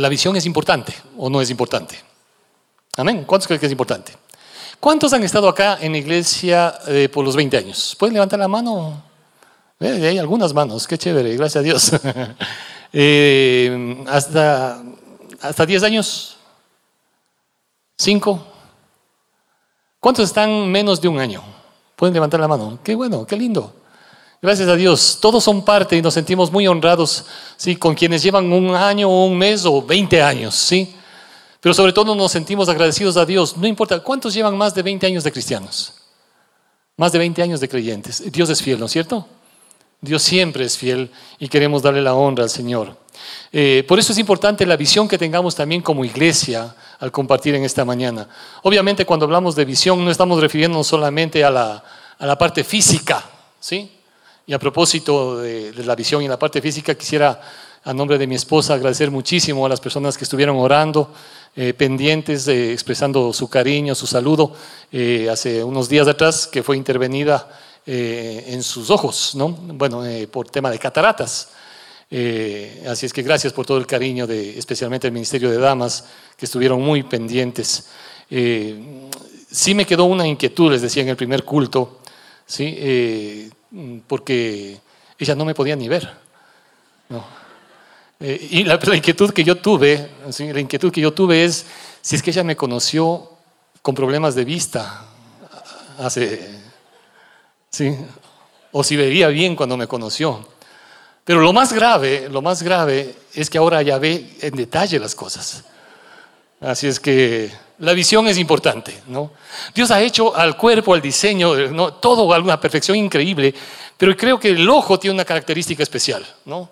¿La visión es importante o no es importante? Amén. ¿Cuántos creen que es importante? ¿Cuántos han estado acá en la iglesia eh, por los 20 años? ¿Pueden levantar la mano? Hay algunas manos, qué chévere, gracias a Dios. Eh, hasta, ¿Hasta 10 años? ¿Cinco? ¿Cuántos están menos de un año? Pueden levantar la mano. Qué bueno, qué lindo. Gracias a Dios. Todos son parte y nos sentimos muy honrados, ¿sí? Con quienes llevan un año, un mes o 20 años, ¿sí? Pero sobre todo nos sentimos agradecidos a Dios. No importa, ¿cuántos llevan más de 20 años de cristianos? Más de 20 años de creyentes. Dios es fiel, ¿no es cierto? Dios siempre es fiel y queremos darle la honra al Señor. Eh, por eso es importante la visión que tengamos también como iglesia al compartir en esta mañana. Obviamente cuando hablamos de visión no estamos refiriéndonos solamente a la, a la parte física, ¿sí? Y a propósito de, la visión y la parte física, quisiera a nombre de mi esposa agradecer muchísimo a las personas que estuvieron orando, eh, pendientes, expresando su cariño, su saludo, eh, hace unos días atrás que fue intervenida eh, en sus ojos, ¿no? Bueno, por tema de cataratas. así es que gracias por todo el cariño, de, especialmente el Ministerio de Damas, que estuvieron muy pendientes. sí me quedó una inquietud, les decía en el primer culto, ¿sí? Porque ella no me podía ni ver. Eh, y la, inquietud que yo tuve, la inquietud que yo tuve es si es que ella me conoció con problemas de vista hace, ¿sí? o si veía bien cuando me conoció. Pero lo más grave, lo más grave es que ahora ya ve en detalle las cosas. Así es que la visión es importante, ¿no? Dios ha hecho al cuerpo, al diseño, todo a una perfección increíble, pero creo que el ojo tiene una característica especial, ¿no?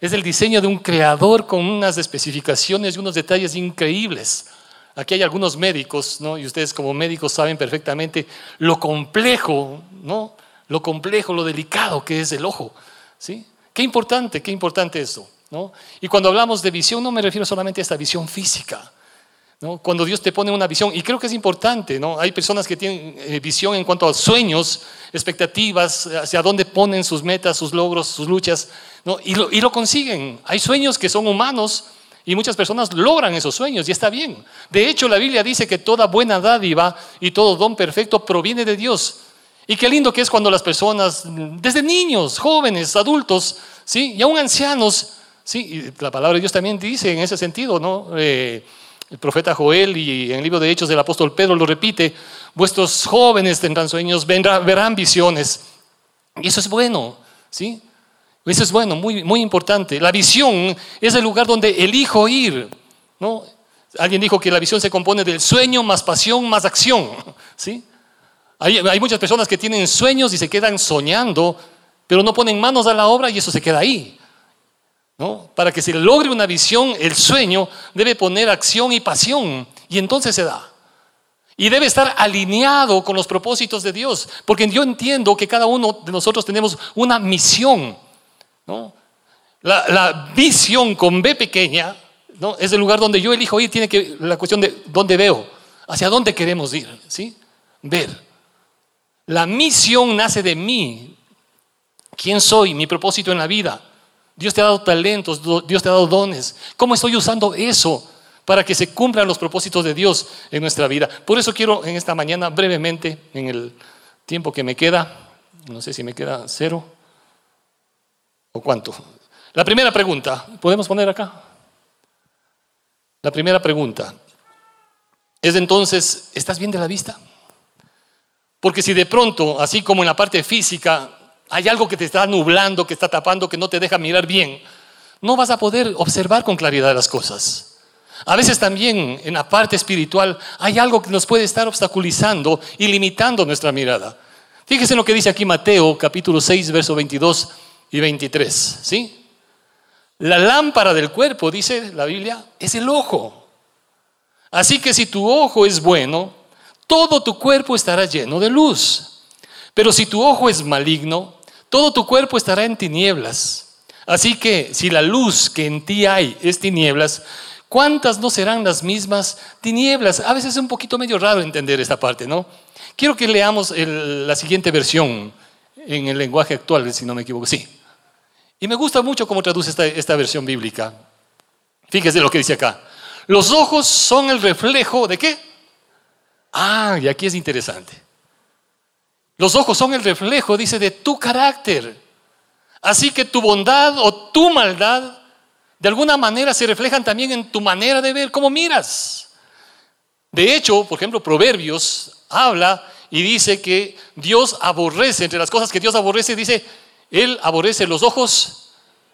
Es el diseño de un creador con unas especificaciones y unos detalles increíbles. Aquí hay algunos médicos, ¿no? Y ustedes como médicos saben perfectamente lo complejo, ¿no? Lo complejo, lo delicado que es el ojo, ¿sí? Qué importante, qué importante eso, ¿no? Y cuando hablamos de visión no me refiero solamente a esta visión física, cuando Dios te pone una visión, y creo que es importante, ¿no? hay personas que tienen eh, visión en cuanto a sueños, expectativas, hacia dónde ponen sus metas, sus logros, sus luchas, y, lo, y lo consiguen. Hay sueños que son humanos y muchas personas logran esos sueños y está bien. De hecho, la Biblia dice que toda buena dádiva y todo don perfecto proviene de Dios. Y qué lindo que es cuando las personas, desde niños, jóvenes, adultos, ¿sí? y aún ancianos, ¿sí? la palabra de Dios también dice en ese sentido, ¿no? Eh, el profeta Joel y en el libro de Hechos del apóstol Pedro lo repite, vuestros jóvenes tendrán sueños, verán visiones. Y eso es bueno, ¿sí? Eso es bueno, muy, muy importante. La visión es el lugar donde elijo ir, ¿no? Alguien dijo que la visión se compone del sueño más pasión más acción, ¿sí? Hay, hay muchas personas que tienen sueños y se quedan soñando, pero no ponen manos a la obra y eso se queda ahí. Para que se logre una visión, el sueño debe poner acción y pasión y entonces se da. Y debe estar alineado con los propósitos de Dios, porque yo entiendo que cada uno de nosotros tenemos una misión. La, visión con B pequeña ¿no? es el lugar donde yo elijo ir, tiene que la cuestión de dónde veo, hacia dónde queremos ir, ¿sí? Ver. La misión nace de mí. ¿Quién soy? Mi propósito en la vida. Dios te ha dado talentos, Dios te ha dado dones. ¿Cómo estoy usando eso para que se cumplan los propósitos de Dios en nuestra vida? Por eso quiero en esta mañana, brevemente, en el tiempo que me queda, no sé si me queda cero o cuánto. La primera pregunta, ¿podemos poner acá? La primera pregunta es entonces, ¿estás bien de la vista? Porque si de pronto, así como en la parte física, hay algo que te está nublando, que está tapando, que no te deja mirar bien, no vas a poder observar con claridad las cosas. A veces también en la parte espiritual hay algo que nos puede estar obstaculizando y limitando nuestra mirada. Fíjese en lo que dice aquí Mateo capítulo 6, verso 22 y 23. ¿sí? La lámpara del cuerpo, dice la Biblia, es el ojo. Así que si tu ojo es bueno, todo tu cuerpo estará lleno de luz. Pero si tu ojo es maligno, todo tu cuerpo estará en tinieblas. Así que si la luz que en ti hay es tinieblas, ¿cuántas no serán las mismas tinieblas? A veces es un poquito medio raro entender esta parte, ¿no? Quiero que leamos la siguiente versión en el lenguaje actual, si no me equivoco. Sí. Y me gusta mucho cómo traduce esta, versión bíblica. Fíjese lo que dice acá. Los ojos son el reflejo de qué? Ah, y aquí es interesante. Los ojos son el reflejo, dice, de tu carácter. Así que tu bondad o tu maldad, de alguna manera se reflejan también en tu manera de ver, cómo miras. De hecho, por ejemplo, Proverbios habla y dice que Dios aborrece, entre las cosas que Dios aborrece, dice, Él aborrece los ojos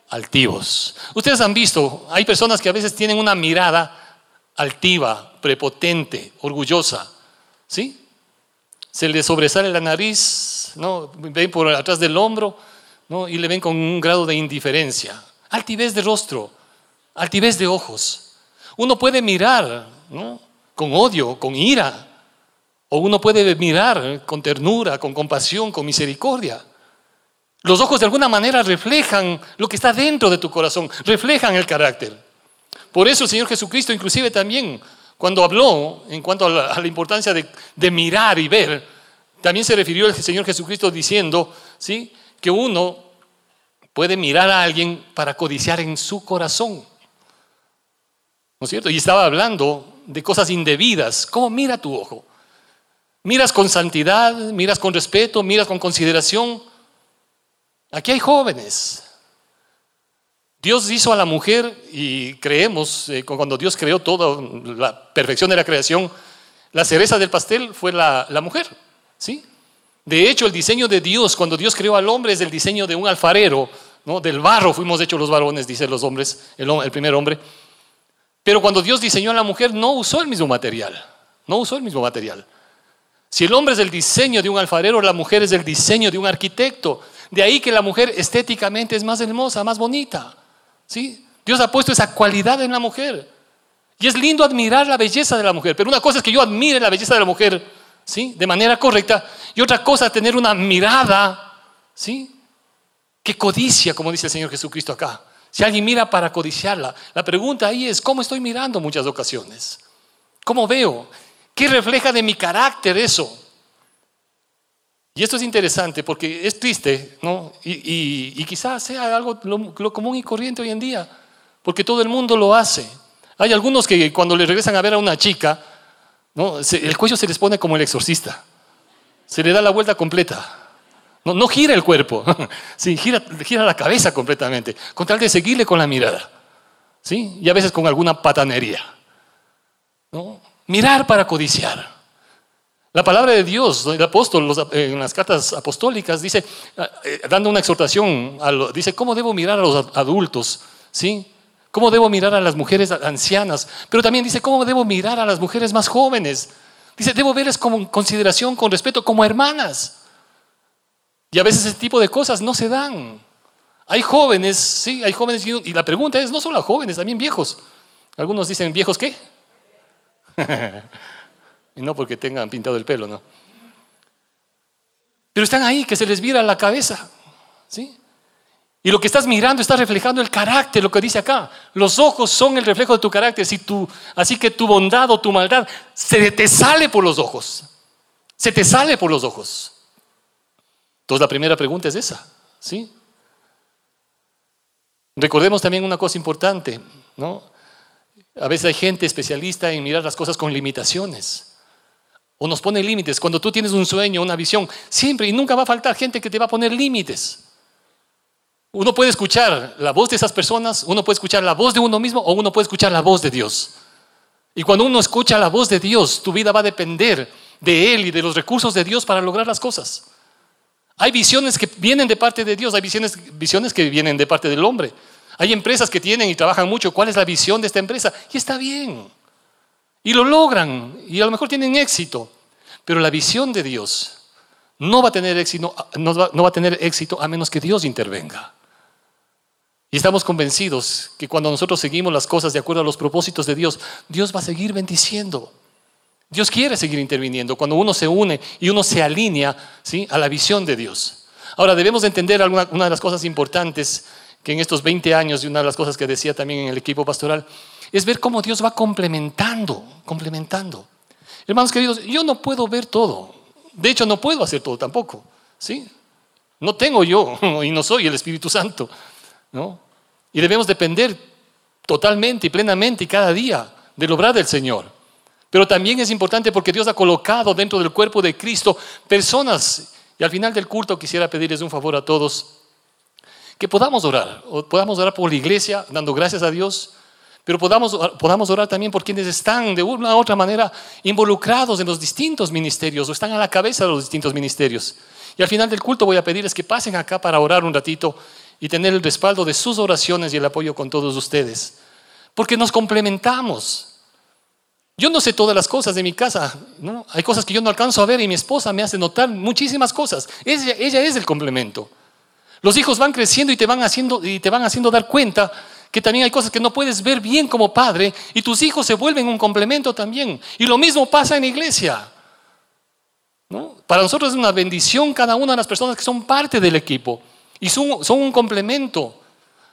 altivos. Ustedes han visto, hay personas que a veces tienen una mirada altiva, prepotente, orgullosa, ¿sí? Se le sobresale la nariz, ¿no? Ven por atrás del hombro, ¿no? Y le ven con un grado de indiferencia. Altivez de rostro, altivez de ojos. Uno puede mirar, ¿no? Con odio, con ira, o uno puede mirar con ternura, con compasión, con misericordia. Los ojos de alguna manera reflejan lo que está dentro de tu corazón, reflejan el carácter. Por eso el Señor Jesucristo inclusive también cuando habló en cuanto a la, importancia de, mirar y ver, también se refirió el Señor Jesucristo diciendo ¿sí? que uno puede mirar a alguien para codiciar en su corazón. ¿No es cierto? Y estaba hablando de cosas indebidas. ¿Cómo mira tu ojo? Miras con santidad, miras con respeto, miras con consideración. Aquí hay jóvenes. Dios hizo a la mujer y creemos, eh, cuando Dios creó toda la perfección de la creación, la cereza del pastel fue la, mujer. ¿sí? De hecho, el diseño de Dios, cuando Dios creó al hombre, es el diseño de un alfarero. ¿no? Del barro fuimos hechos los varones, dicen los hombres, el, el primer hombre. Pero cuando Dios diseñó a la mujer, no usó el mismo material. No usó el mismo material. Si el hombre es el diseño de un alfarero, la mujer es el diseño de un arquitecto. De ahí que la mujer estéticamente es más hermosa, más bonita. Dios ha puesto esa cualidad en la mujer. Y es lindo admirar la belleza de la mujer. Pero una cosa es que yo admire la belleza de la mujer, ¿sí? De manera correcta. Y otra cosa es tener una mirada, ¿sí? Que codicia, como dice el Señor Jesucristo acá. Si alguien mira para codiciarla, la pregunta ahí es, ¿cómo estoy mirando muchas ocasiones? ¿Cómo veo? ¿Qué refleja de mi carácter eso? Y esto es interesante porque es triste, ¿no? Y, quizás sea algo lo, común y corriente hoy en día, porque todo el mundo lo hace. Hay algunos que cuando le regresan a ver a una chica, ¿no? el cuello se les pone como el exorcista. Se le da la vuelta completa. No, gira el cuerpo, sí, gira, gira la cabeza completamente, con tal de seguirle con la mirada. ¿sí? Y a veces con alguna patanería. ¿no? Mirar para codiciar. La palabra de Dios, el apóstol en las cartas apostólicas dice, eh, dando una exhortación, dice, ¿cómo debo mirar a los adultos? ¿Sí? ¿Cómo debo mirar a las mujeres ancianas? Pero también dice, ¿cómo debo mirar a las mujeres más jóvenes? Dice, debo verles con consideración, con respeto, como hermanas. Y a veces ese tipo de cosas no se dan. Hay jóvenes, sí, hay jóvenes, y la pregunta es, no solo a jóvenes, también viejos. Algunos dicen, ¿viejos qué? y no porque tengan pintado el pelo, no. Pero están ahí, que se les vira la cabeza. ¿Sí? Y lo que estás mirando está reflejando el carácter, lo que dice acá. Los ojos son el reflejo de tu carácter. Así que tu bondad o tu maldad se te sale por los ojos. Se te sale por los ojos. Entonces la primera pregunta es esa. ¿sí? Recordemos también una cosa importante. ¿no? A veces hay gente especialista en mirar las cosas con limitaciones. O nos pone límites. Cuando tú tienes un sueño, una visión, siempre y nunca va a faltar gente que te va a poner límites. Uno puede escuchar la voz de esas personas, uno puede escuchar la voz de uno mismo o uno puede escuchar la voz de Dios. Y cuando uno escucha la voz de Dios, tu vida va a depender de Él y de los recursos de Dios para lograr las cosas. Hay visiones que vienen de parte de Dios, hay visiones, visiones que vienen de parte del hombre. Hay empresas que tienen y trabajan mucho. ¿Cuál es la visión de esta empresa? Y está bien. Y lo logran. Y a lo mejor tienen éxito. Pero la visión de Dios no va a tener éxito, a menos que Dios intervenga. Y estamos convencidos que cuando nosotros seguimos las cosas de acuerdo a los propósitos de Dios, Dios va a seguir bendiciendo. Dios quiere seguir interviniendo cuando uno se une y uno se alinea ¿sí? a la visión de Dios. Ahora, debemos entender alguna, una de las cosas importantes que en estos 20 años, y una de las cosas que decía también en el equipo pastoral, es ver cómo Dios va complementando, complementando. Hermanos queridos, yo no puedo ver todo. De hecho, no puedo hacer todo tampoco. ¿sí? No tengo yo y no soy el Espíritu Santo. ¿no? Y debemos depender totalmente y plenamente y cada día del obrar del Señor. Pero también es importante porque Dios ha colocado dentro del cuerpo de Cristo personas. Y al final del culto quisiera pedirles un favor a todos, que podamos orar, o podamos orar por la iglesia, dando gracias a Dios, pero podamos, podamos orar también por quienes están de una u otra manera involucrados en los distintos ministerios o están a la cabeza de los distintos ministerios. Y al final del culto voy a pedirles que pasen acá para orar un ratito y tener el respaldo de sus oraciones y el apoyo con todos ustedes. Porque nos complementamos. Yo no sé todas las cosas de mi casa, ¿no? Hay cosas que yo no alcanzo a ver y mi esposa me hace notar muchísimas cosas. Ella, ella es el complemento. Los hijos van creciendo y te van haciendo y te van haciendo dar cuenta que también hay cosas que no puedes ver bien como padre y tus hijos se vuelven un complemento también. Y lo mismo pasa en la iglesia. ¿no? Para nosotros es una bendición cada una de las personas que son parte del equipo y son, son un complemento.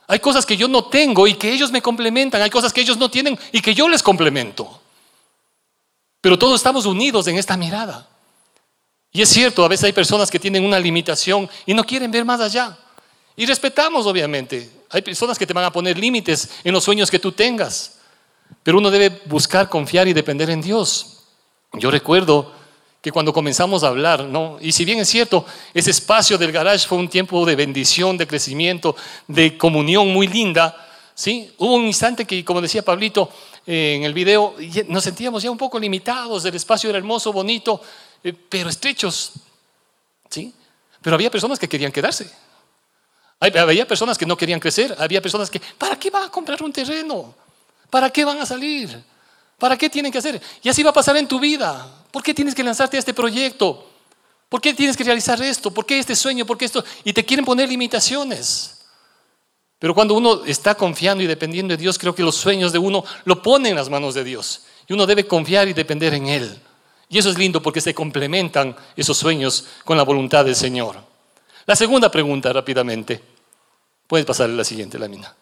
Hay cosas que yo no tengo y que ellos me complementan, hay cosas que ellos no tienen y que yo les complemento. Pero todos estamos unidos en esta mirada. Y es cierto, a veces hay personas que tienen una limitación y no quieren ver más allá. Y respetamos, obviamente. Hay personas que te van a poner límites en los sueños que tú tengas. Pero uno debe buscar, confiar y depender en Dios. Yo recuerdo que cuando comenzamos a hablar, ¿no? Y si bien es cierto, ese espacio del garage fue un tiempo de bendición, de crecimiento, de comunión muy linda, ¿sí? Hubo un instante que, como decía Pablito eh, en el video, nos sentíamos ya un poco limitados, el espacio era hermoso, bonito, eh, pero estrechos, ¿sí? Pero había personas que querían quedarse. Había personas que no querían crecer, había personas que, ¿para qué van a comprar un terreno? ¿Para qué van a salir? ¿Para qué tienen que hacer? Y así va a pasar en tu vida. ¿Por qué tienes que lanzarte a este proyecto? ¿Por qué tienes que realizar esto? ¿Por qué este sueño? ¿Por qué esto? Y te quieren poner limitaciones. Pero cuando uno está confiando y dependiendo de Dios, creo que los sueños de uno lo ponen en las manos de Dios. Y uno debe confiar y depender en Él. Y eso es lindo porque se complementan esos sueños con la voluntad del Señor. La segunda pregunta rápidamente. Puedes pasarle la siguiente lámina.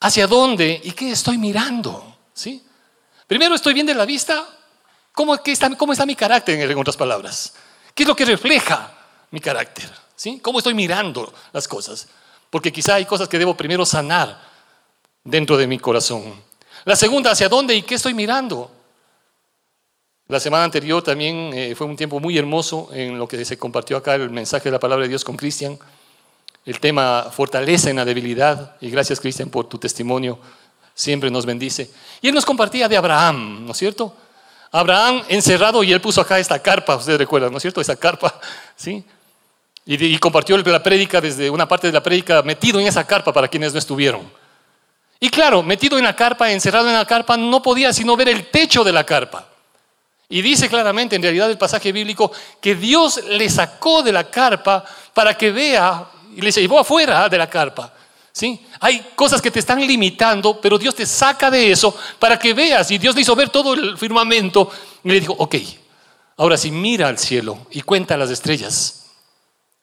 ¿Hacia dónde y qué estoy mirando? ¿Sí? Primero estoy viendo en la vista cómo, está, cómo está mi carácter, en otras palabras. ¿Qué es lo que refleja mi carácter? ¿Sí? ¿Cómo estoy mirando las cosas? Porque quizá hay cosas que debo primero sanar dentro de mi corazón. La segunda, ¿hacia dónde y qué estoy mirando? La semana anterior también eh, fue un tiempo muy hermoso en lo que se compartió acá el mensaje de la palabra de Dios con Cristian. El tema fortaleza en la debilidad. Y gracias Cristian por tu testimonio. Siempre nos bendice. Y él nos compartía de Abraham, ¿no es cierto? Abraham encerrado y él puso acá esta carpa, ustedes recuerdan, ¿no es cierto? Esa carpa, ¿sí? Y, y compartió la prédica desde una parte de la prédica metido en esa carpa para quienes no estuvieron. Y claro, metido en la carpa, encerrado en la carpa, no podía sino ver el techo de la carpa. Y dice claramente en realidad el pasaje bíblico que Dios le sacó de la carpa para que vea y le llevó afuera de la carpa. ¿Sí? Hay cosas que te están limitando, pero Dios te saca de eso para que veas. Y Dios le hizo ver todo el firmamento y le dijo, ok, ahora sí mira al cielo y cuenta las estrellas.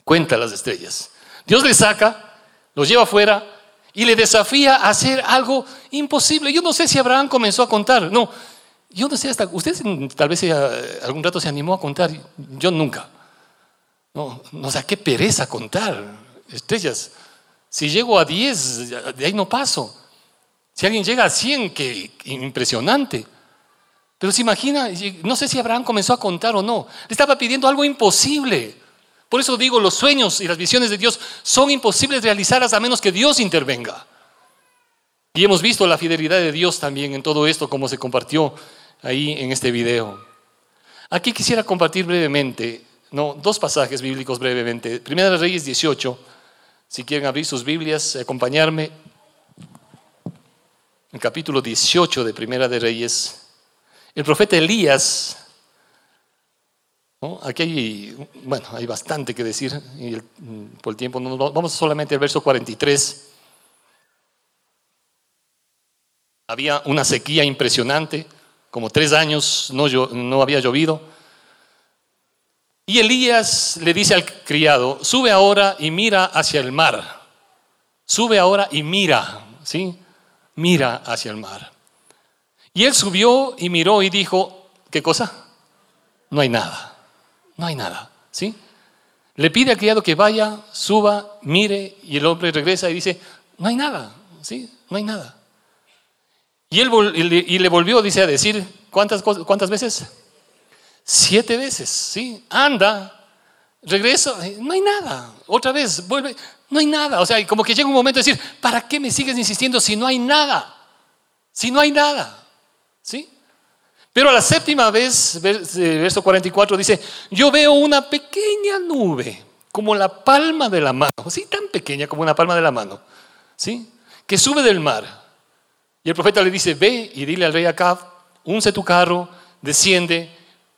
Cuenta las estrellas. Dios le saca, los lleva afuera y le desafía a hacer algo imposible. Yo no sé si Abraham comenzó a contar. No, yo no sé hasta, usted tal vez algún rato se animó a contar, yo nunca. No, no sé, qué pereza contar estrellas. Si llego a 10, de ahí no paso. Si alguien llega a 100, qué impresionante. Pero se imagina, no sé si Abraham comenzó a contar o no, le estaba pidiendo algo imposible. Por eso digo, los sueños y las visiones de Dios son imposibles realizarlas a menos que Dios intervenga. Y hemos visto la fidelidad de Dios también en todo esto, como se compartió ahí en este video. Aquí quisiera compartir brevemente, no, dos pasajes bíblicos brevemente. Primera de Reyes 18, si quieren abrir sus Biblias, acompañarme. El capítulo 18 de Primera de Reyes. El profeta Elías, aquí hay, bueno, hay bastante que decir, y por el tiempo vamos solamente al verso 43. Había una sequía impresionante como tres años no, había llovido. Y Elías le dice al criado, sube ahora y mira hacia el mar. Sube ahora y mira, ¿sí? Mira hacia el mar. Y él subió y miró y dijo, ¿qué cosa? No hay nada, no hay nada, ¿sí? Le pide al criado que vaya, suba, mire y el hombre regresa y dice, no hay nada, ¿sí? No hay nada. Y, él, y le- volvió, dice, a decir, ¿cuántas, ¿cuántas veces? Siete veces, ¿sí? Anda, regresa, no hay nada. Otra vez, vuelve, no hay nada. O sea, como que llega un momento de decir, ¿para qué me sigues insistiendo si no hay nada? Si no hay nada, ¿sí? Pero a la séptima vez, eh, verso 44, dice, yo veo una pequeña nube, como la palma de la mano, sí, tan pequeña como una palma de la mano, ¿sí? Que sube del mar. Y el profeta le dice, ve y dile al rey Acab, unce tu carro, desciende,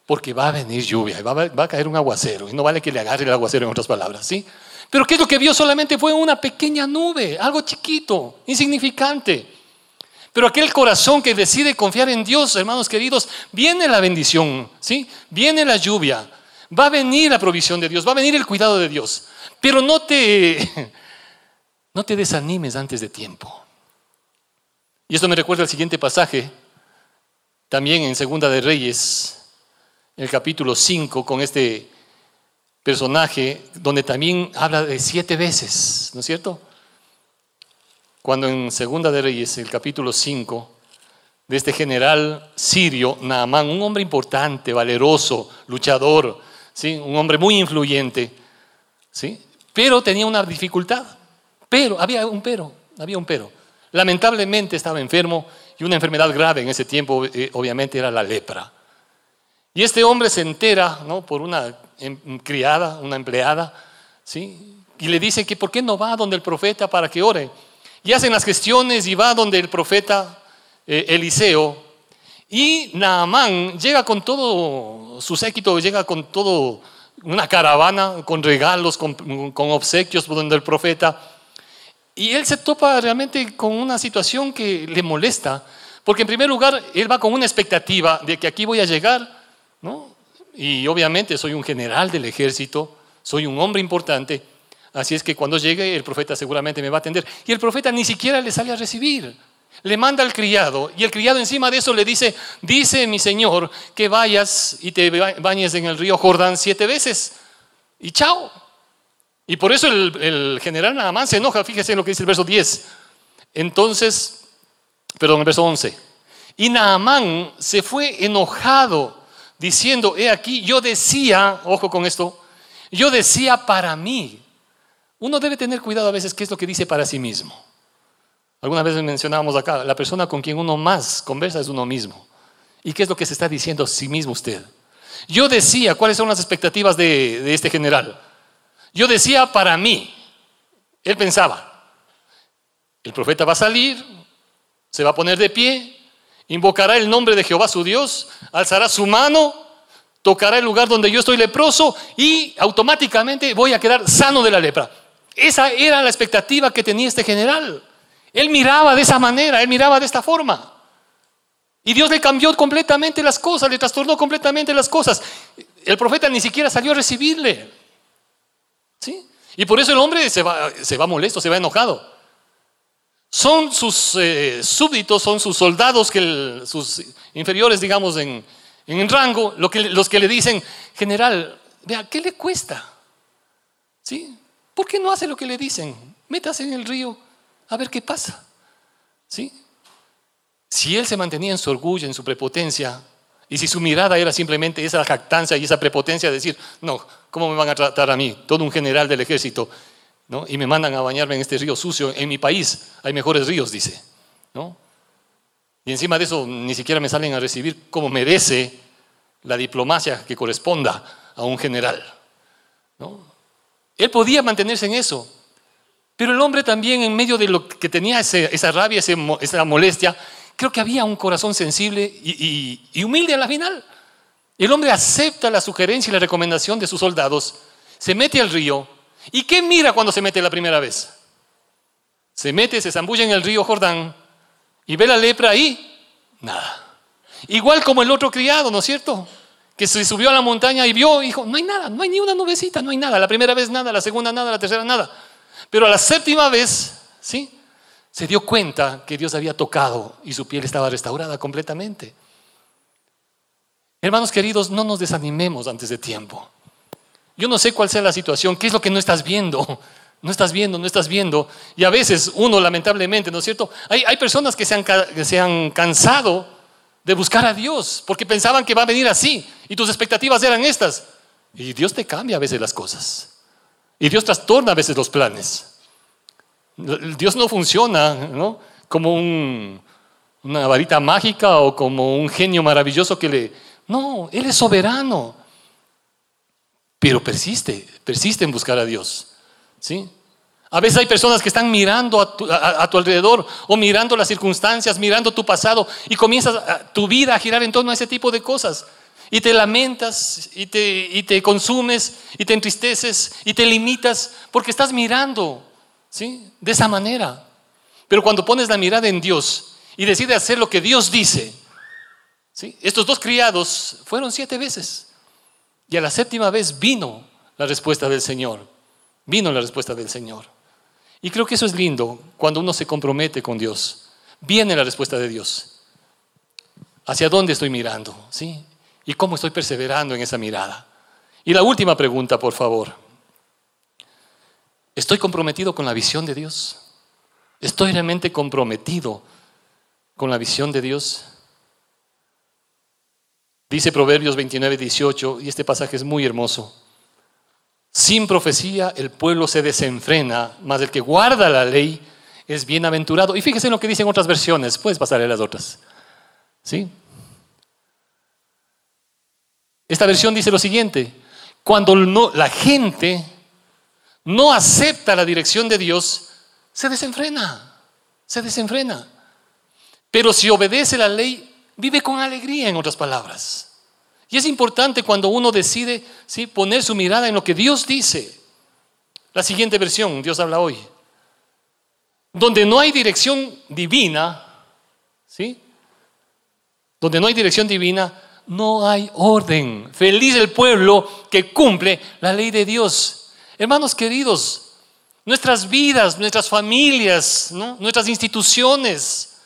porque va a venir lluvia, y va a, va a caer un aguacero, y no vale que le agarre el aguacero en otras palabras, ¿sí? Pero ¿qué es lo que vio? Solamente fue una pequeña nube, algo chiquito, insignificante. Pero aquel corazón que decide confiar en Dios, hermanos queridos, viene la bendición, ¿sí? Viene la lluvia, va a venir la provisión de Dios, va a venir el cuidado de Dios. Pero no te, no te desanimes antes de tiempo. Y esto me recuerda al siguiente pasaje, también en Segunda de Reyes, el capítulo 5, con este personaje, donde también habla de siete veces, ¿no es cierto? Cuando en Segunda de Reyes, el capítulo 5, de este general sirio, Naamán, un hombre importante, valeroso, luchador, ¿sí? un hombre muy influyente, ¿sí? pero tenía una dificultad. Pero, había un pero, había un pero. Lamentablemente estaba enfermo y una enfermedad grave en ese tiempo, eh, obviamente, era la lepra. Y este hombre se entera ¿no? por una em- criada, una empleada, ¿sí? y le dice que por qué no va donde el profeta para que ore. Y hacen las gestiones y va donde el profeta eh, Eliseo. Y Naamán llega con todo su séquito, llega con todo una caravana, con regalos, con, con obsequios donde el profeta. Y él se topa realmente con una situación que le molesta, porque en primer lugar él va con una expectativa de que aquí voy a llegar, ¿no? Y obviamente soy un general del ejército, soy un hombre importante, así es que cuando llegue el profeta seguramente me va a atender. Y el profeta ni siquiera le sale a recibir. Le manda al criado y el criado encima de eso le dice, dice mi señor que vayas y te ba- bañes en el río Jordán siete veces. Y chao. Y por eso el, general Naamán se enoja, fíjese en lo que dice el verso 10. Entonces, perdón, el verso 11. Y Naamán se fue enojado, diciendo, he aquí, yo decía, ojo con esto, yo decía para mí. Uno debe tener cuidado a veces qué es lo que dice para sí mismo. Algunas veces mencionábamos acá, la persona con quien uno más conversa es uno mismo. ¿Y qué es lo que se está diciendo a sí mismo usted? Yo decía, ¿cuáles son las expectativas de este general? Yo decía para mí, él pensaba, el profeta va a salir, se va a poner de pie, invocará el nombre de Jehová su Dios, alzará su mano, tocará el lugar donde yo estoy leproso y automáticamente voy a quedar sano de la lepra. Esa era la expectativa que tenía este general. Él miraba de esa manera, él miraba de esta forma. Y Dios le cambió completamente las cosas, le trastornó completamente las cosas. El profeta ni siquiera salió a recibirle. ¿Sí? Y por eso el hombre se va, se va molesto, se va enojado. Son sus eh, súbditos, son sus soldados, que sus inferiores, digamos, en, en rango, que, los que le dicen, general, vea, ¿qué le cuesta? ¿Sí? ¿Por qué no hace lo que le dicen? Métase en el río a ver qué pasa. ¿Sí? Si él se mantenía en su orgullo, en su prepotencia, y si su mirada era simplemente esa jactancia y esa prepotencia de decir, no, ¿cómo me van a tratar a mí, todo un general del ejército, ¿no? y me mandan a bañarme en este río sucio? En mi país hay mejores ríos, dice. ¿no? Y encima de eso ni siquiera me salen a recibir como merece la diplomacia que corresponda a un general. ¿no? Él podía mantenerse en eso, pero el hombre también en medio de lo que tenía esa rabia, esa molestia, creo que había un corazón sensible y, y- y humilde a la final. El hombre acepta la sugerencia y la recomendación de sus soldados, se mete al río. ¿Y qué mira cuando se mete la primera vez? Se mete, se zambulla en el río Jordán y ve la lepra ahí, nada. Igual como el otro criado, ¿no es cierto? Que se subió a la montaña y vio, y dijo, no hay nada, no hay ni una nubecita, no hay nada. La primera vez nada, la segunda nada, la tercera nada. Pero a la séptima vez, ¿sí? Se dio cuenta que Dios había tocado y su piel estaba restaurada completamente. Hermanos queridos, no nos desanimemos antes de tiempo. Yo no sé cuál sea la situación, qué es lo que no estás viendo, No estás viendo, no estás viendo. Y a veces uno, lamentablemente, ¿no es cierto? Hay, hay personas que se, han, que se han cansado de buscar a Dios porque pensaban que va a venir así y tus expectativas eran estas. Y Dios te cambia a veces las cosas. Y Dios trastorna a veces los planes. Dios no funciona ¿no? como una varita mágica o como un genio maravilloso que le... No, Él es soberano. Pero persiste, persiste en buscar a Dios. ¿Sí? A veces hay personas que están mirando a tu, alrededor o mirando las circunstancias, mirando tu pasado y comienzas tu vida a girar en torno a ese tipo de cosas. Y te lamentas y te, y te consumes y te entristeces y te limitas porque estás mirando ¿sí? de esa manera. Pero cuando pones la mirada en Dios y decides hacer lo que Dios dice, ¿sí? estos dos criados fueron siete veces y a la séptima vez vino la respuesta del Señor. Vino la respuesta del Señor. Y creo que eso es lindo cuando uno se compromete con Dios. Viene la respuesta de Dios. ¿Hacia dónde estoy mirando? ¿Sí? ¿Y cómo estoy perseverando en esa mirada? Y la última pregunta, por favor. ¿Estoy comprometido con la visión de Dios? ¿Estoy realmente comprometido con la visión de Dios? Dice Proverbios 29, 18, y este pasaje es muy hermoso. Sin profecía el pueblo se desenfrena, mas el que guarda la ley es bienaventurado. Y fíjese en lo que dicen otras versiones, puedes pasarle las otras. ¿Sí? Esta versión dice lo siguiente, cuando la gente no acepta la dirección de Dios, se desenfrena, se desenfrena. Pero si obedece la ley, vive con alegría, en otras palabras. Y es importante cuando uno decide ¿sí? poner su mirada en lo que Dios dice. La siguiente versión, Dios habla hoy. Donde no hay dirección divina, ¿sí? Donde no hay dirección divina, no hay orden. Feliz el pueblo que cumple la ley de Dios. Hermanos queridos, nuestras vidas, nuestras familias, nuestras instituciones,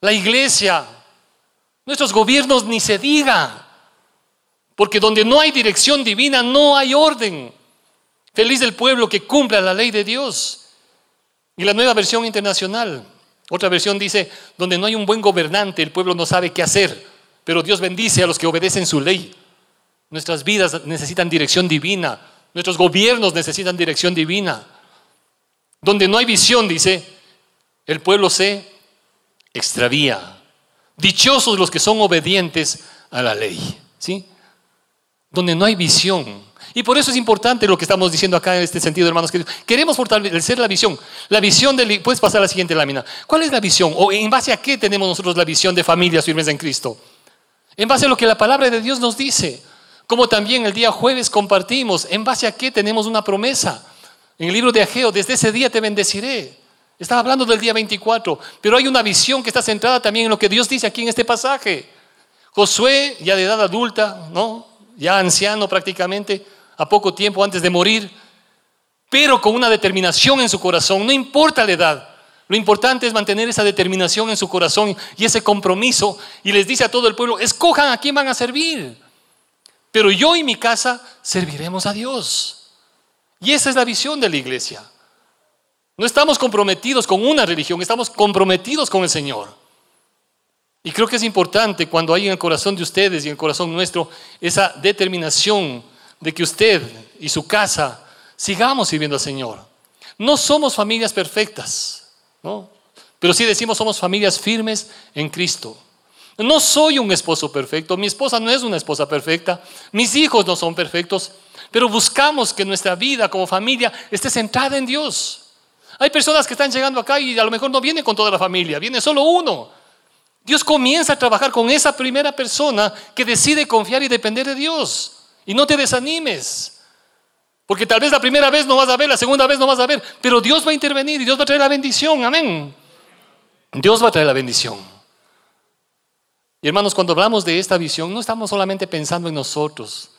la iglesia, nuestros gobiernos, ni se diga. Porque donde no hay dirección divina, no hay orden. Feliz el pueblo que cumpla la ley de Dios. Y la nueva versión internacional, otra versión dice, donde no hay un buen gobernante, el pueblo no sabe qué hacer, pero Dios bendice a los que obedecen su ley. Nuestras vidas necesitan dirección divina, nuestros gobiernos necesitan dirección divina. Donde no hay visión, dice, el pueblo se extravía. Dichosos los que son obedientes a la ley. ¿Sí? donde no hay visión. Y por eso es importante lo que estamos diciendo acá en este sentido, hermanos. Que queremos fortalecer la visión. La visión de... Puedes pasar a la siguiente lámina. ¿Cuál es la visión? ¿O en base a qué tenemos nosotros la visión de familias firmes en Cristo? En base a lo que la palabra de Dios nos dice. Como también el día jueves compartimos. ¿En base a qué tenemos una promesa? En el libro de Ageo, desde ese día te bendeciré. Estaba hablando del día 24. Pero hay una visión que está centrada también en lo que Dios dice aquí en este pasaje. Josué, ya de edad adulta, ¿no? ya anciano prácticamente, a poco tiempo antes de morir, pero con una determinación en su corazón, no importa la edad. Lo importante es mantener esa determinación en su corazón y ese compromiso. Y les dice a todo el pueblo, escojan a quién van a servir. Pero yo y mi casa serviremos a Dios. Y esa es la visión de la iglesia. No estamos comprometidos con una religión, estamos comprometidos con el Señor. Y creo que es importante cuando hay en el corazón de ustedes y en el corazón nuestro esa determinación de que usted y su casa sigamos sirviendo al Señor. No somos familias perfectas, ¿no? pero sí decimos somos familias firmes en Cristo. No soy un esposo perfecto, mi esposa no es una esposa perfecta, mis hijos no son perfectos, pero buscamos que nuestra vida como familia esté centrada en Dios. Hay personas que están llegando acá y a lo mejor no vienen con toda la familia, viene solo uno. Dios comienza a trabajar con esa primera persona que decide confiar y depender de Dios. Y no te desanimes. Porque tal vez la primera vez no vas a ver, la segunda vez no vas a ver, pero Dios va a intervenir y Dios va a traer la bendición. Amén. Dios va a traer la bendición. Y hermanos, cuando hablamos de esta visión, no estamos solamente pensando en nosotros.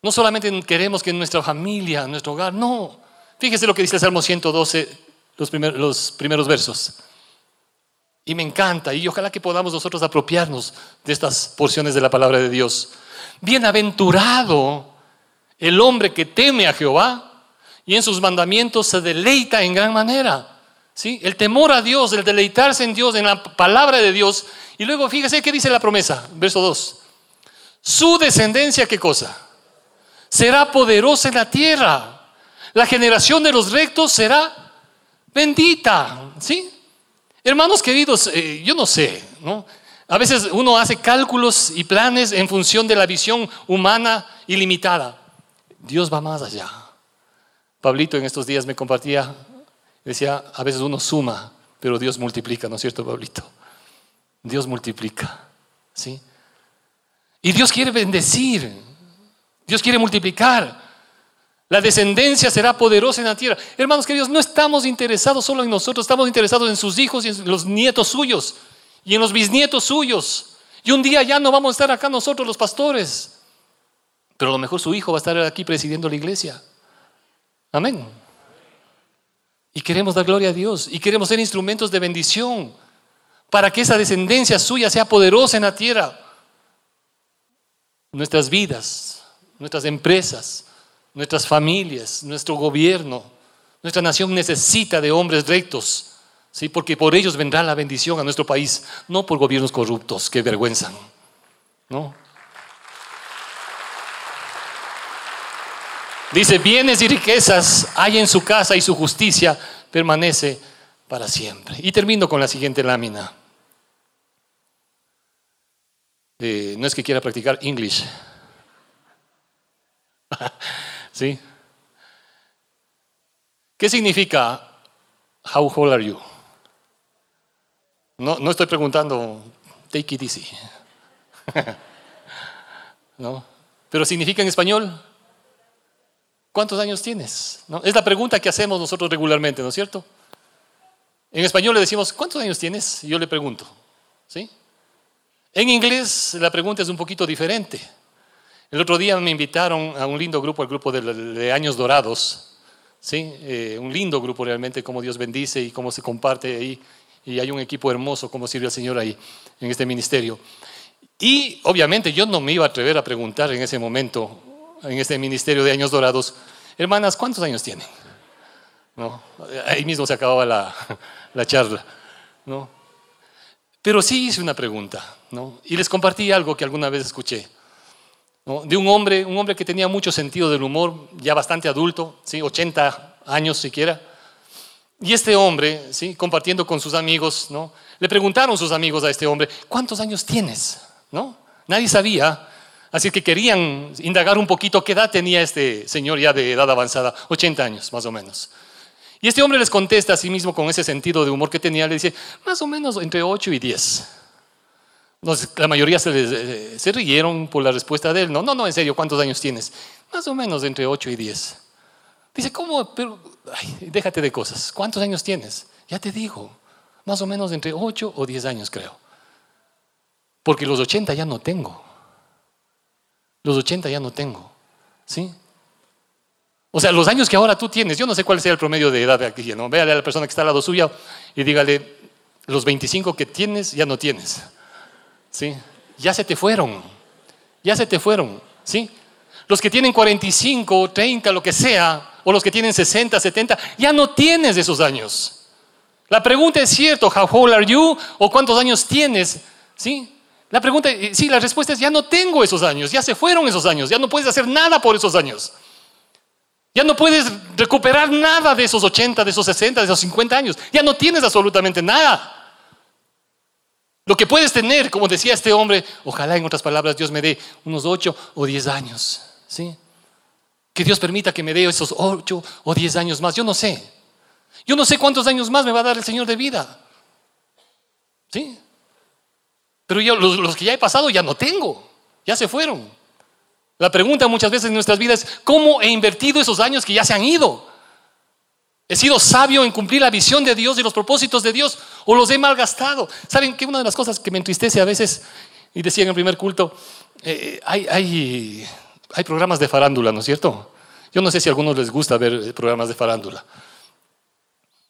No solamente queremos que nuestra familia, nuestro hogar, no. Fíjese lo que dice el Salmo 112, los los primeros versos. Y me encanta, y ojalá que podamos nosotros apropiarnos de estas porciones de la palabra de Dios. Bienaventurado el hombre que teme a Jehová y en sus mandamientos se deleita en gran manera. ¿Sí? El temor a Dios, el deleitarse en Dios, en la palabra de Dios. Y luego fíjese qué dice la promesa, verso 2. Su descendencia, ¿qué cosa? Será poderosa en la tierra. La generación de los rectos será bendita. ¿Sí? Hermanos queridos, eh, yo no sé, ¿no? A veces uno hace cálculos y planes en función de la visión humana ilimitada. Dios va más allá. Pablito en estos días me compartía, decía, a veces uno suma, pero Dios multiplica, ¿no es cierto, Pablito? Dios multiplica, ¿sí? Y Dios quiere bendecir, Dios quiere multiplicar. La descendencia será poderosa en la tierra. Hermanos queridos, no estamos interesados solo en nosotros, estamos interesados en sus hijos y en los nietos suyos y en los bisnietos suyos. Y un día ya no vamos a estar acá nosotros los pastores, pero a lo mejor su hijo va a estar aquí presidiendo la iglesia. Amén. Y queremos dar gloria a Dios y queremos ser instrumentos de bendición para que esa descendencia suya sea poderosa en la tierra. Nuestras vidas, nuestras empresas, nuestras familias, nuestro gobierno, nuestra nación necesita de hombres rectos, ¿sí? porque por ellos vendrá la bendición a nuestro país, no por gobiernos corruptos que vergüenzan. ¿no? Dice, bienes y riquezas hay en su casa y su justicia permanece para siempre. Y termino con la siguiente lámina. Eh, no es que quiera practicar English. ¿Sí? ¿Qué significa how old are you? No, no estoy preguntando take it easy. ¿No? Pero significa en español ¿Cuántos años tienes? ¿No? Es la pregunta que hacemos nosotros regularmente, ¿no es cierto? En español le decimos, ¿cuántos años tienes? Y yo le pregunto. ¿sí? En inglés la pregunta es un poquito diferente. El otro día me invitaron a un lindo grupo, el grupo de, Años Dorados. ¿sí? Eh, un lindo grupo realmente, cómo Dios bendice y cómo se comparte ahí. Y hay un equipo hermoso, cómo sirve el Señor ahí, en este ministerio. Y obviamente yo no me iba a atrever a preguntar en ese momento, en este ministerio de años dorados, hermanas, ¿cuántos años tienen? ¿No? Ahí mismo se acababa la, la charla. ¿no? Pero sí hice una pregunta, ¿no? y les compartí algo que alguna vez escuché. ¿no? De un hombre, un hombre que tenía mucho sentido del humor, ya bastante adulto, ¿sí? 80 años siquiera. Y este hombre, ¿sí? compartiendo con sus amigos, ¿no? le preguntaron sus amigos a este hombre, ¿cuántos años tienes? ¿No? Nadie sabía, Así que querían indagar un poquito qué edad tenía este señor ya de edad avanzada, 80 años más o menos. Y este hombre les contesta a sí mismo con ese sentido de humor que tenía, le dice, más o menos entre 8 y 10. la mayoría se, eh, se, rieron por la respuesta de él. No, no, no, en serio, ¿cuántos años tienes? Más o menos entre 8 y 10. Dice, ¿cómo? Déjate de cosas. ¿Cuántos años tienes? Ya te digo, más o menos entre 8 o 10 años creo. Porque los 80 ya no tengo. Los 80 ya no tengo. ¿Sí? O sea, los años que ahora tú tienes, yo no sé cuál sea el promedio de edad de aquí, ¿no? Véale a la persona que está al lado suya y dígale, los 25 que tienes ya no tienes. ¿Sí? Ya se te fueron. Ya se te fueron. ¿Sí? Los que tienen 45, 30, lo que sea, o los que tienen 60, 70, ya no tienes esos años. La pregunta es cierto, how old are you? o cuántos años tienes, ¿sí? La pregunta, eh, sí, la respuesta es, ya no tengo esos años, ya se fueron esos años, ya no puedes hacer nada por esos años. Ya no puedes recuperar nada de esos 80, de esos 60, de esos 50 años. Ya no tienes absolutamente nada. Lo que puedes tener, como decía este hombre, ojalá en otras palabras Dios me dé unos 8 o 10 años. ¿sí? Que Dios permita que me dé esos 8 o 10 años más. Yo no sé. Yo no sé cuántos años más me va a dar el Señor de vida. ¿Sí? Pero yo, los, que ya he pasado ya no tengo, ya se fueron. La pregunta muchas veces en nuestras vidas es, ¿cómo he invertido esos años que ya se han ido? ¿He sido sabio en cumplir la visión de Dios y los propósitos de Dios o los he malgastado? ¿Saben que una de las cosas que me entristece a veces, y decía en el primer culto, eh, hay, hay, hay programas de farándula, ¿no es cierto? Yo no sé si a algunos les gusta ver programas de farándula.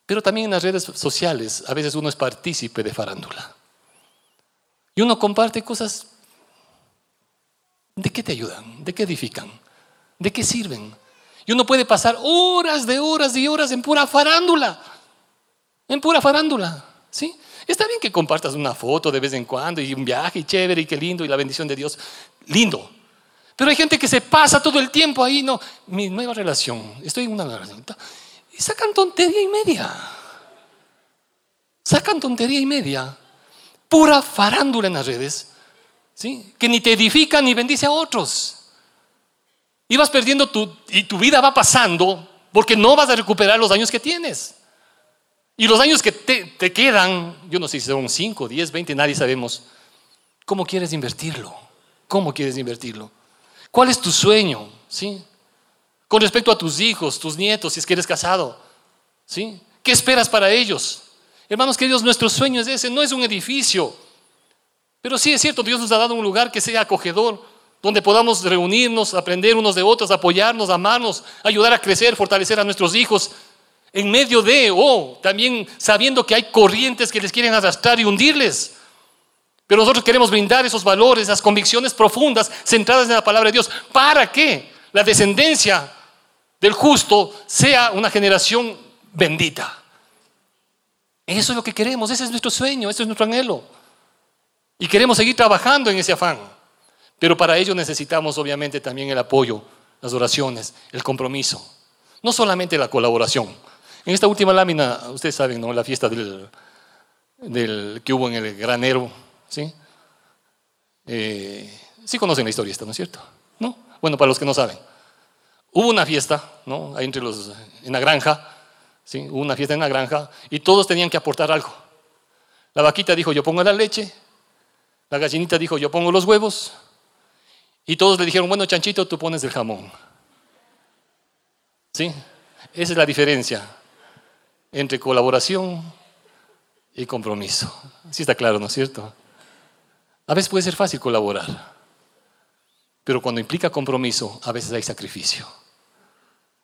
Pero también en las redes sociales a veces uno es partícipe de farándula. Y uno comparte cosas. ¿De qué te ayudan? ¿De qué edifican? ¿De qué sirven? Y uno puede pasar horas de horas y horas en pura farándula. En pura farándula. ¿Sí? Está bien que compartas una foto de vez en cuando y un viaje y chévere y qué lindo y la bendición de Dios. Lindo. Pero hay gente que se pasa todo el tiempo ahí, no. Mi nueva relación, estoy en una relación. Y sacan tontería y media. Sacan tontería y media. Pura farándula en las redes. ¿sí? Que ni te edifica ni bendice a otros. Y vas perdiendo tu, y tu vida va pasando porque no vas a recuperar los años que tienes. Y los años que te, te quedan, yo no sé si son 5, 10, 20, nadie sabemos. ¿Cómo quieres invertirlo? ¿Cómo quieres invertirlo? ¿Cuál es tu sueño? ¿Sí? Con respecto a tus hijos, tus nietos, si es que eres casado. ¿Sí? ¿Qué esperas para ellos? Hermanos queridos, nuestro sueño es ese, no es un edificio. Pero sí es cierto, Dios nos ha dado un lugar que sea acogedor, donde podamos reunirnos, aprender unos de otros, apoyarnos, amarnos, ayudar a crecer, fortalecer a nuestros hijos, en medio de, o oh, también sabiendo que hay corrientes que les quieren arrastrar y hundirles. Pero nosotros queremos brindar esos valores, esas convicciones profundas centradas en la palabra de Dios, para que la descendencia del justo sea una generación bendita. Eso es lo que queremos, ese es nuestro sueño, ese es nuestro anhelo. Y queremos seguir trabajando en ese afán. Pero para ello necesitamos obviamente también el apoyo, las oraciones, el compromiso. No solamente la colaboración. En esta última lámina, ustedes saben, ¿no? La fiesta del, que hubo en el granero, ¿sí? Eh, sí conocen la historia esta, ¿no es cierto? ¿No? Bueno, para los que no saben. Hubo una fiesta, ¿no? Ahí entre los, en la granja, ¿sí? Hubo una fiesta en la granja y todos tenían que aportar algo. La vaquita dijo, yo pongo la leche. La gallinita dijo, yo pongo los huevos. Y todos le dijeron, bueno, chanchito, tú pones el jamón. ¿Sí? Esa es la diferencia entre colaboración y compromiso. Sí está claro, ¿no es cierto? A veces puede ser fácil colaborar, pero cuando implica compromiso, a veces hay sacrificio.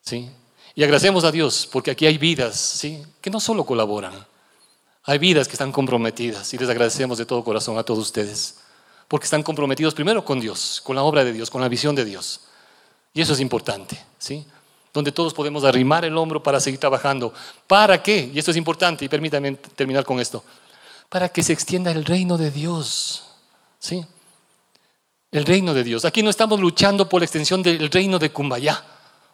¿Sí? Y agradecemos a Dios porque aquí hay vidas, ¿sí? Que no solo colaboran, hay vidas que están comprometidas y les agradecemos de todo corazón a todos ustedes porque están comprometidos primero con Dios, con la obra de Dios, con la visión de Dios. Y eso es importante, ¿sí? donde todos podemos arrimar el hombro para seguir trabajando. ¿Para qué? Y esto es importante, y permítanme terminar con esto. Para que se extienda el reino de Dios. ¿Sí? El reino de Dios. Aquí no estamos luchando por la extensión del reino de Cumbayá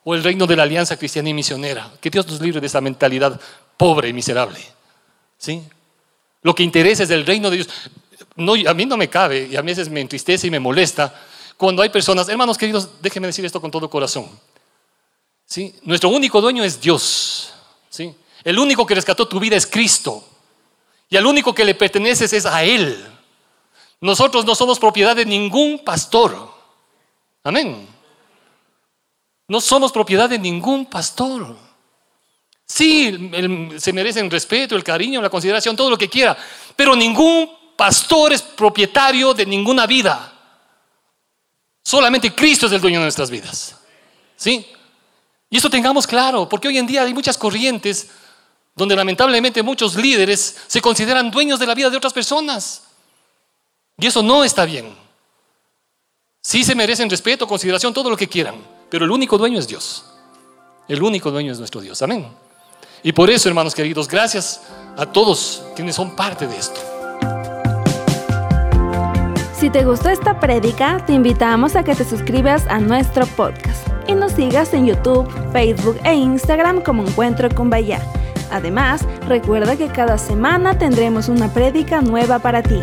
o el reino de la Alianza Cristiana y Misionera. Que Dios nos libre de esa mentalidad pobre y miserable. ¿Sí? Lo que interesa es el reino de Dios. No, a mí no me cabe y a veces me entristece y me molesta cuando hay personas, hermanos queridos, déjenme decir esto con todo corazón. ¿sí? Nuestro único dueño es Dios. ¿sí? El único que rescató tu vida es Cristo. Y al único que le perteneces es a Él. Nosotros no somos propiedad de ningún pastor. Amén. No somos propiedad de ningún pastor. Sí, se merecen respeto, el cariño, la consideración, todo lo que quiera, pero ningún pastor es propietario de ninguna vida. Solamente Cristo es el dueño de nuestras vidas. ¿Sí? Y eso tengamos claro, porque hoy en día hay muchas corrientes donde lamentablemente muchos líderes se consideran dueños de la vida de otras personas. Y eso no está bien. Sí se merecen respeto, consideración, todo lo que quieran, pero el único dueño es Dios. El único dueño es nuestro Dios. Amén. Y por eso, hermanos queridos, gracias a todos quienes son parte de esto. Si te gustó esta prédica, te invitamos a que te suscribas a nuestro podcast y nos sigas en YouTube, Facebook e Instagram como Encuentro con Bahía. Además, recuerda que cada semana tendremos una prédica nueva para ti.